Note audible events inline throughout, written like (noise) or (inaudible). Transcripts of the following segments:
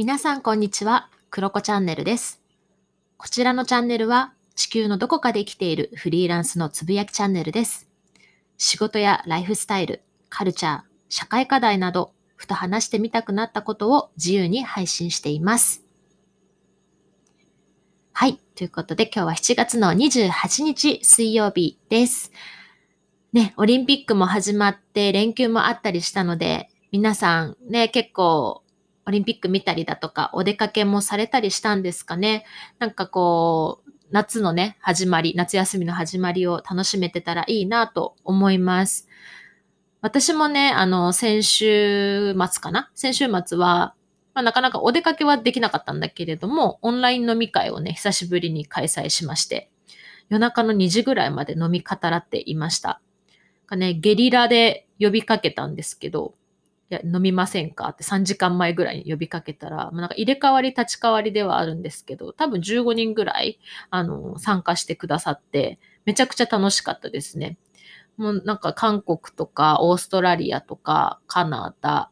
皆さんこんにちは、クロコチャンネルです。こちらのチャンネルは地球のどこかで生きているフリーランスのつぶやきチャンネルです。仕事やライフスタイル、カルチャー、社会課題など、ふと話してみたくなったことを自由に配信しています。はい。ということで今日は7月の28日水曜日です。ね、オリンピックも始まって連休もあったりしたので、皆さんね、結構オリンピック見たりだとか、お出かけもされたりしたんですかね。なんかこう、夏のね、始まり、夏休みの始まりを楽しめてたらいいなと思います。私もね、あの、先週末かな？先週末は、まあ、なかなかお出かけはできなかったんだけれども、オンライン飲み会をね、久しぶりに開催しまして、夜中の2時ぐらいまで飲み語らっていました。かね、ゲリラで呼びかけたんですけど、や、飲みませんか？って3時間前ぐらいに呼びかけたら、まあ、なんか入れ替わり立ち替わりではあるんですけど、多分15人ぐらい、あの、参加してくださって、めちゃくちゃ楽しかったですね。もうなんか韓国とかオーストラリアとかカナダ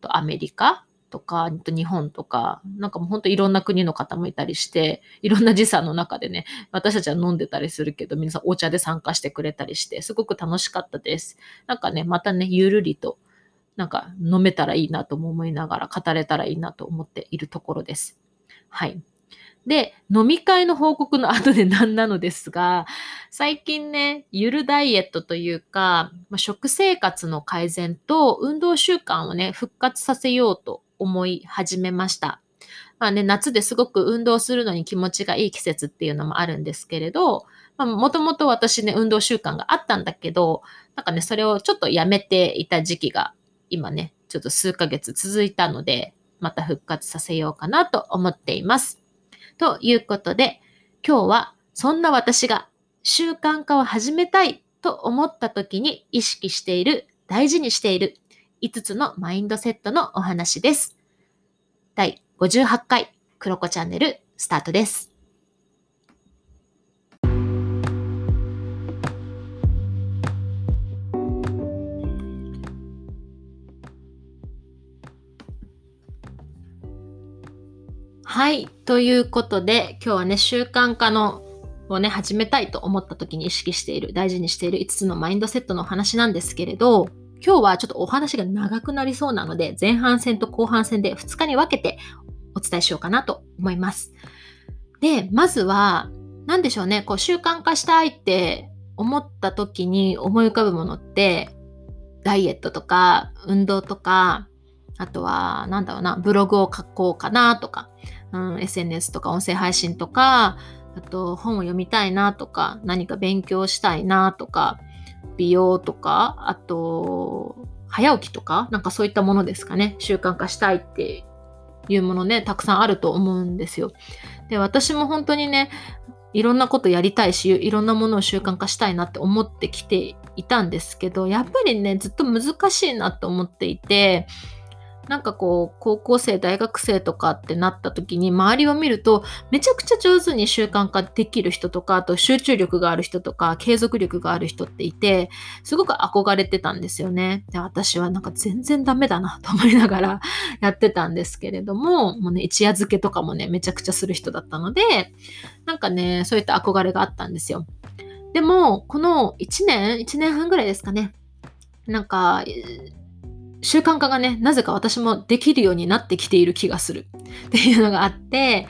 とアメリカとか、日本とか、なんかもう本当いろんな国の方もいたりして、いろんな時差の中でね、私たちは飲んでたりするけど、皆さんお茶で参加してくれたりして、すごく楽しかったです。なんかね、またね、ゆるりと、なんか飲めたらいいなとも思いながら語れたらいいなと思っているところです。はい。で、飲み会の報告の後で何なのですが、最近ね、ゆるダイエットというか、まあ、食生活の改善と運動習慣をね、復活させようと思い始めました。まあね、夏ですごく運動するのに気持ちがいい季節っていうのもあるんですけれど、もともと私ね、運動習慣があったんだけど、なんかね、それをちょっとやめていた時期が今ね、ちょっと数ヶ月続いたので、また復活させようかなと思っています。ということで、今日はそんな私が習慣化を始めたいと思った時に意識している、大事にしている5つのマインドセットのお話です。第58回クロコチャンネルスタートです。はい。ということで、今日はね、習慣化のをね、始めたいと思った時に意識している、大事にしている5つのマインドセットのお話なんですけれど、今日はちょっとお話が長くなりそうなので、前半戦と後半戦で2日に分けてお伝えしようかなと思います。で、まずは、何でしょうね、こう習慣化したいって思った時に思い浮かぶものって、ダイエットとか、運動とか、あとは、なんだろうな、ブログを書こうかなとか、うん、SNS とか音声配信とか、あと本を読みたいなとか、何か勉強したいなとか、美容とか、あと、早起きとか、なんかそういったものですかね。習慣化したいっていうものね、たくさんあると思うんですよ。で、私も本当にね、いろんなことやりたいし、いろんなものを習慣化したいなって思ってきていたんですけど、やっぱりね、ずっと難しいなと思っていて、なんかこう、高校生、大学生とかってなった時に、周りを見ると、めちゃくちゃ上手に習慣化できる人とか、あと集中力がある人とか、継続力がある人っていて、すごく憧れてたんですよね。で、私はなんか全然ダメだなと思いながら (laughs) やってたんですけれども、もうね、一夜漬けとかもね、めちゃくちゃする人だったので、なんかね、そういった憧れがあったんですよ。でも、この1年、1年半ぐらいですかね。なんか、習慣化がね、なぜか私もできるようになってきている気がする。(laughs) っていうのがあって、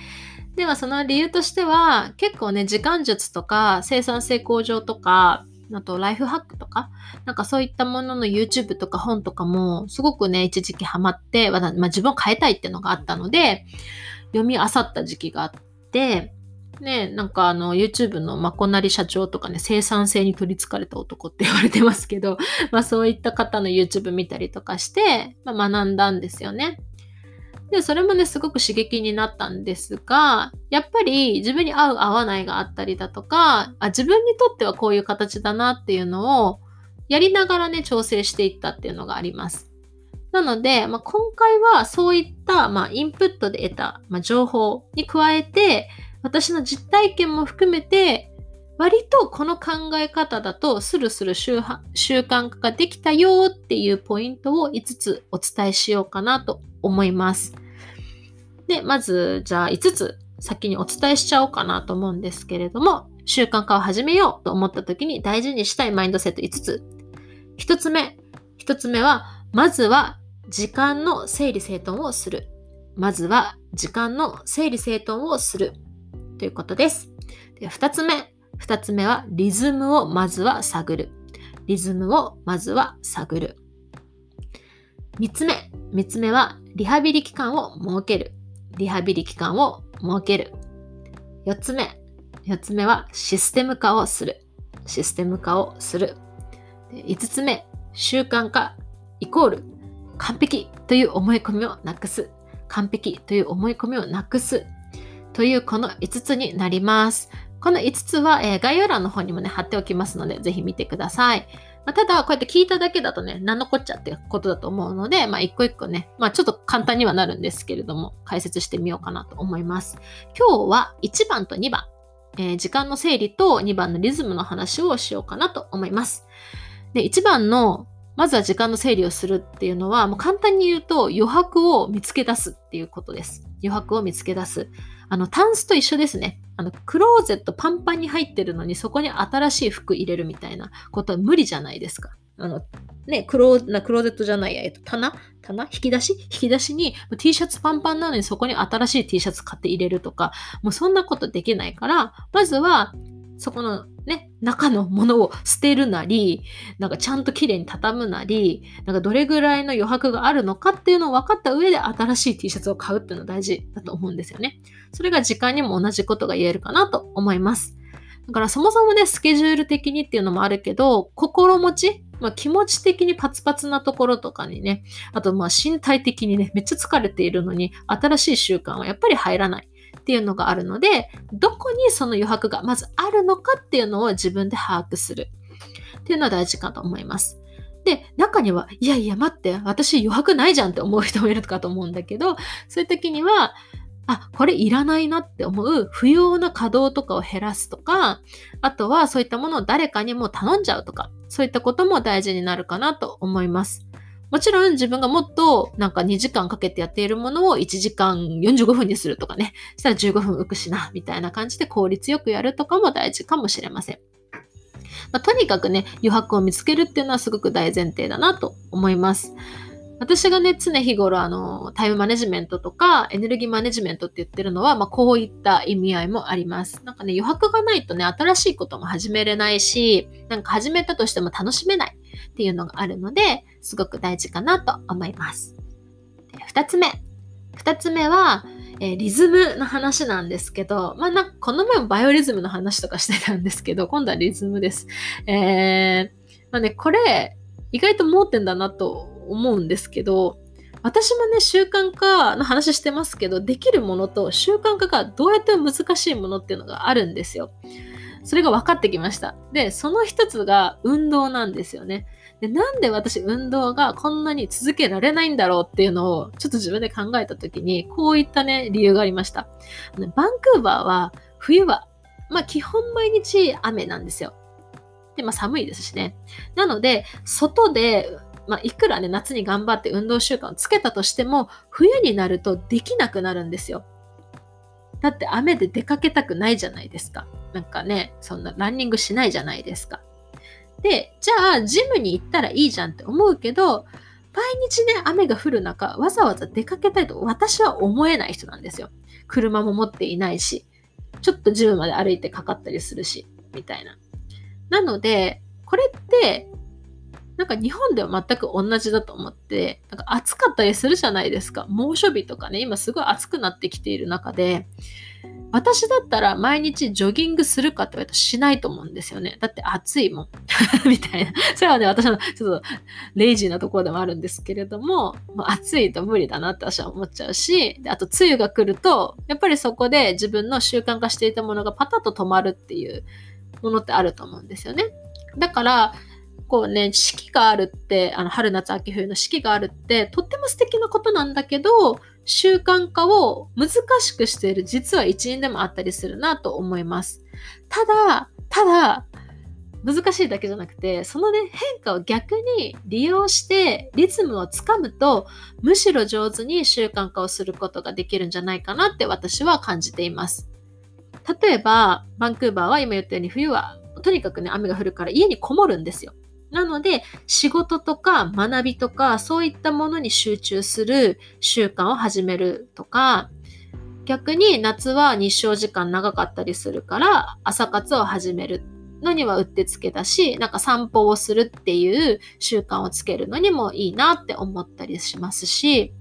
ではその理由としては、結構ね、時間術とか生産性向上とか、あとライフハックとか、なんかそういったものの YouTube とか本とかもすごくね、一時期ハマって、まあ、自分を変えたいっていうのがあったので、読み漁った時期があって、ね、なんかあの YouTube のまこなり社長とかね、生産性に取り憑かれた男って言われてますけど、(laughs) まあそういった方の YouTube 見たりとかして、まあ、学んだんですよね。で、それもね、すごく刺激になったんですが、やっぱり自分に合う合わないがあったりだとか、あ自分にとってはこういう形だなっていうのをやりながらね、調整していったっていうのがあります。なので、まあ、今回はそういった、まあ、インプットで得た、まあ、情報に加えて、私の実体験も含めて、割とこの考え方だとスルスル習慣化ができたよっていうポイントを5つお伝えしようかなと思います。で、まず、じゃあ5つ先にお伝えしちゃおうかなと思うんですけれども、習慣化を始めようと思った時に大事にしたいマインドセット5つ。1つ目。1つ目は、まずは時間の整理整頓をする。まずは時間の整理整頓をする。ということです。で2つ目。2つ目はリズムをまずは探る。リズムをまずは探る。3つ目。3つ目はリハビリ期間を設ける。リハビリ期間を設ける。4つ目。4つ目はシステム化をする。システム化をする。5つ目。習慣化イコール完璧という思い込みをなくす。完璧という思い込みをなくす。というこの5つになります。この5つは、えー、概要欄の方にもね、貼っておきますので、ぜひ見てください。まあ、ただ、こうやって聞いただけだとね、何のこっちゃってことだと思うので、まあ、一個一個ね、まあ、ちょっと簡単にはなるんですけれども、解説してみようかなと思います。今日は1番と2番、えー、時間の整理と2番のリズムの話をしようかなと思います。で、1番のまずは時間の整理をするっていうのは、もう簡単に言うと余白を見つけ出すっていうことです。余白を見つけ出す。あの、タンスと一緒ですね。あの、クローゼットパンパンに入ってるのに、そこに新しい服入れるみたいなことは無理じゃないですか。あの、ね、クロー、クローゼットじゃないや、えっと、棚？棚？引き出し？引き出しに T シャツパンパンなのにそこに新しい T シャツ買って入れるとか、もうそんなことできないから、まずはそこのね、中のものを捨てるなり、なんかちゃんときれいに畳むなり、なんかどれぐらいの余白があるのかっていうのを分かった上で新しい T シャツを買うっていうのは大事だと思うんですよね。それが時間にも同じことが言えるかなと思います。だからそもそもね、スケジュール的にっていうのもあるけど、心持ち、まあ、気持ち的にパツパツなところとかにね、あとまあ身体的にね、めっちゃ疲れているのに、新しい習慣はやっぱり入らない。っていうのがあるので、どこにその余白がまずあるのかっていうのを自分で把握するっていうのは大事かと思います。で、中には、いやいや待って、私余白ないじゃんって思う人もいるかと思うんだけど、そういう時には、あ、これいらないなって思う不要な稼働とかを減らすとか、あとはそういったものを誰かにも頼んじゃうとか、そういったことも大事になるかなと思います。もちろん自分がもっとなんか2時間かけてやっているものを1時間45分にするとかね、したら15分浮くしな、みたいな感じで効率よくやるとかも大事かもしれません。まあ、とにかくね、余白を見つけるっていうのはすごく大前提だなと思います。私がね、常日頃、あの、タイムマネジメントとか、エネルギーマネジメントって言ってるのは、まあ、こういった意味合いもあります。なんかね、余白がないとね、新しいことも始めれないし、なんか始めたとしても楽しめないっていうのがあるので、すごく大事かなと思います。二つ目。二つ目は、えー、リズムの話なんですけど、まあなんかこの前もバイオリズムの話とかしてたんですけど、今度はリズムです。えー、まあね、これ、意外と盲点だなと思うんですけど、私もね、習慣化の話してますけど、できるものと習慣化がどうやって難しいものっていうのがあるんですよ。それが分かってきました。で、その一つが運動なんですよね。で、なんで私運動がこんなに続けられないんだろうっていうのをちょっと自分で考えた時に、こういったね、理由がありました。バンクーバーは冬は、まあ基本毎日雨なんですよ。で、まあ寒いですしね。なので、外でまあ、いくらね、夏に頑張って運動習慣をつけたとしても、冬になるとできなくなるんですよ。だって雨で出かけたくないじゃないですか。なんかね、そんなランニングしないじゃないですか。で、じゃあ、ジムに行ったらいいじゃんって思うけど、毎日ね、雨が降る中、わざわざ出かけたいと私は思えない人なんですよ。車も持っていないし、ちょっとジムまで歩いてかかったりするし、みたいな。なので、これってなんか日本では全く同じだと思って、なんか暑かったりするじゃないですか。猛暑日とかね、今すごい暑くなってきている中で、私だったら毎日ジョギングするかって言われたらしないと思うんですよね。だって暑いもん。(laughs) みたいな。それはね、私のちょっとレイジーなところでもあるんですけれども、もう暑いと無理だなって私は思っちゃうし、であと梅雨が来ると、やっぱりそこで自分の習慣化していたものがパタッと止まるっていうものってあると思うんですよね。だから、構ね、四季があるって、あの春夏秋冬の四季があるって、とっても素敵なことなんだけど、習慣化を難しくしている実は一因でもあったりするなと思います。ただ、ただ、難しいだけじゃなくてそのね変化を逆に利用してリズムをつかむとむしろ上手に習慣化をすることができるんじゃないかなって私は感じています例えばバンクーバーは今言ったように冬はとにかくね雨が降るから家にこもるんですよなので仕事とか学びとかそういったものに集中する習慣を始めるとか逆に夏は日照時間長かったりするから朝活を始めるのにはうってつけだし、なんか散歩をするっていう習慣をつけるのにもいいなって思ったりしますし、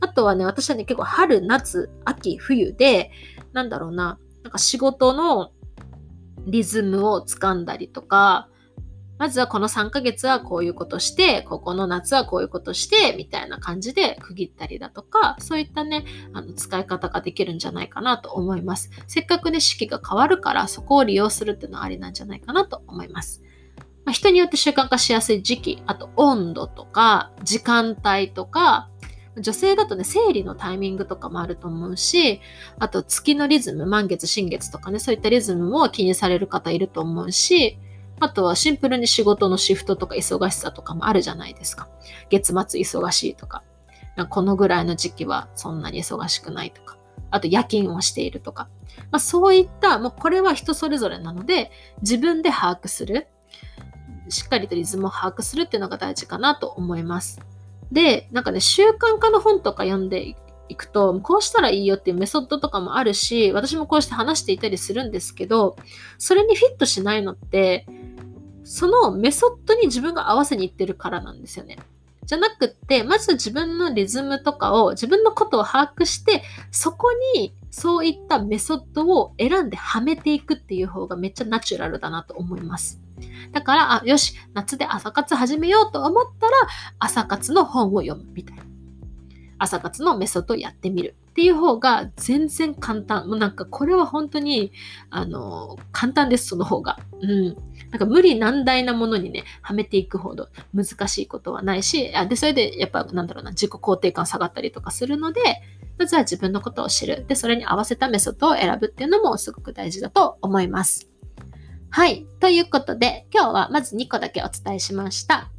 あとはね、私はね、結構春、夏、秋、冬で、なんだろうな、なんか仕事のリズムをつかんだりとか、まずはこの3ヶ月はこういうことして、ここの夏はこういうことして、みたいな感じで区切ったりだとか、そういったね、あの使い方ができるんじゃないかなと思います。せっかくね、四季が変わるから、そこを利用するっていうのはありなんじゃないかなと思います。まあ、人によって習慣化しやすい時期、あと温度とか、時間帯とか、女性だとね、生理のタイミングとかもあると思うし、あと月のリズム、満月、新月とかね、そういったリズムも気にされる方いると思うし、あとはシンプルに仕事のシフトとか忙しさとかもあるじゃないですか。月末忙しいとか、かこのぐらいの時期はそんなに忙しくないとか、あと夜勤をしているとか、まあ、そういった、もうこれは人それぞれなので、自分で把握する。しっかりとリズムを把握するっていうのが大事かなと思います。で、なんかね、習慣化の本とか読んでいくと、こうしたらいいよっていうメソッドとかもあるし、私もこうして話していたりするんですけど、それにフィットしないのって、そのメソッドに自分が合わせにいってるからなんですよね。じゃなくって、まず自分のリズムとかを、自分のことを把握して、そこにそういったメソッドを選んではめていくっていう方がめっちゃナチュラルだなと思います。だから、あ、よし、夏で朝活始めようと思ったら、朝活の本を読むみたいな。朝活のメソッドをやってみるっていう方が全然簡単。もうなんかこれは本当に、あの、簡単です、その方が。うん。なんか無理難題なものにね、はめていくほど難しいことはないし、あで、それでやっぱなんだろうな、自己肯定感下がったりとかするので、まずは自分のことを知る。で、それに合わせたメソッドを選ぶっていうのもすごく大事だと思います。はい。ということで、今日はまず2個だけお伝えしました。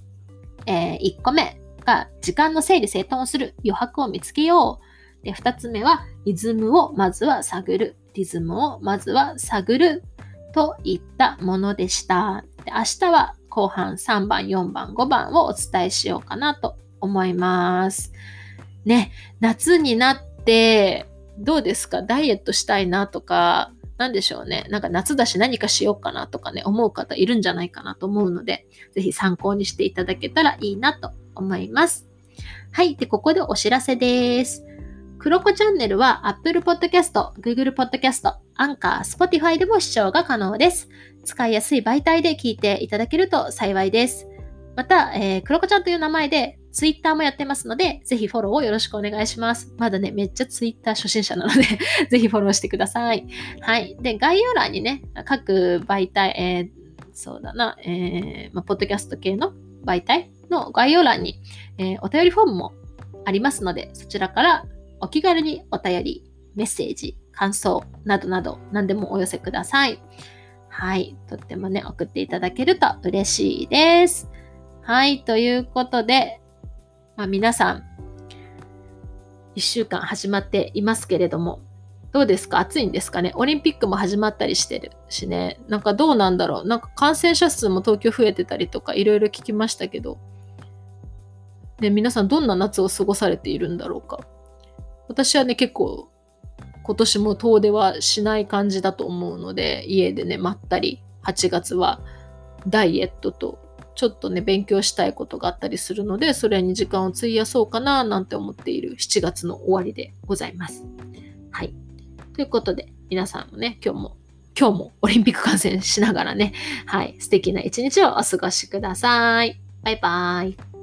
えー、1個目が、時間の整理整頓をする余白を見つけよう。で、2つ目は、リズムをまずは探る。リズムをまずは探る。といったものでした。で明日は後半3番、4番、5番をお伝えしようかなと思います。ね、夏になってどうですか？ダイエットしたいなとか、なんでしょうね。なんか夏だし何かしようかなとかね、思う方いるんじゃないかなと思うので、ぜひ参考にしていただけたらいいなと思います。はい。で、ここでお知らせです。クロコチャンネルは Apple Podcast、Google Podcast、Anchor、Spotify でも視聴が可能です。使いやすい媒体で聞いていただけると幸いです。また、えー、クロコちゃんという名前で Twitter もやってますので、ぜひフォローをよろしくお願いします。まだね、めっちゃ Twitter 初心者なので (laughs) ぜひフォローしてください。はい。で、概要欄にね、各媒体、えー、そうだな、えー、まあ、ポッドキャスト系の媒体の概要欄に、えー、お便りフォームもありますので、そちらからお気軽にお便り、メッセージ、感想などなど何でもお寄せください。はい。とってもね、送っていただけると嬉しいです。はい。ということで、まあ、皆さん、1週間始まっていますけれども、どうですか？暑いんですかね？オリンピックも始まったりしてるしね。なんかどうなんだろう？なんか感染者数も東京増えてたりとかいろいろ聞きましたけど、ね、皆さんどんな夏を過ごされているんだろうか私はね、結構今年も遠出はしない感じだと思うので、家でね、まったり、8月はダイエットと、ちょっとね、勉強したいことがあったりするので、それに時間を費やそうかな、なんて思っている7月の終わりでございます。はい。ということで、皆さんもね、今日も、今日もオリンピック観戦しながらね、はい、素敵な一日をお過ごしください。バイバーイ。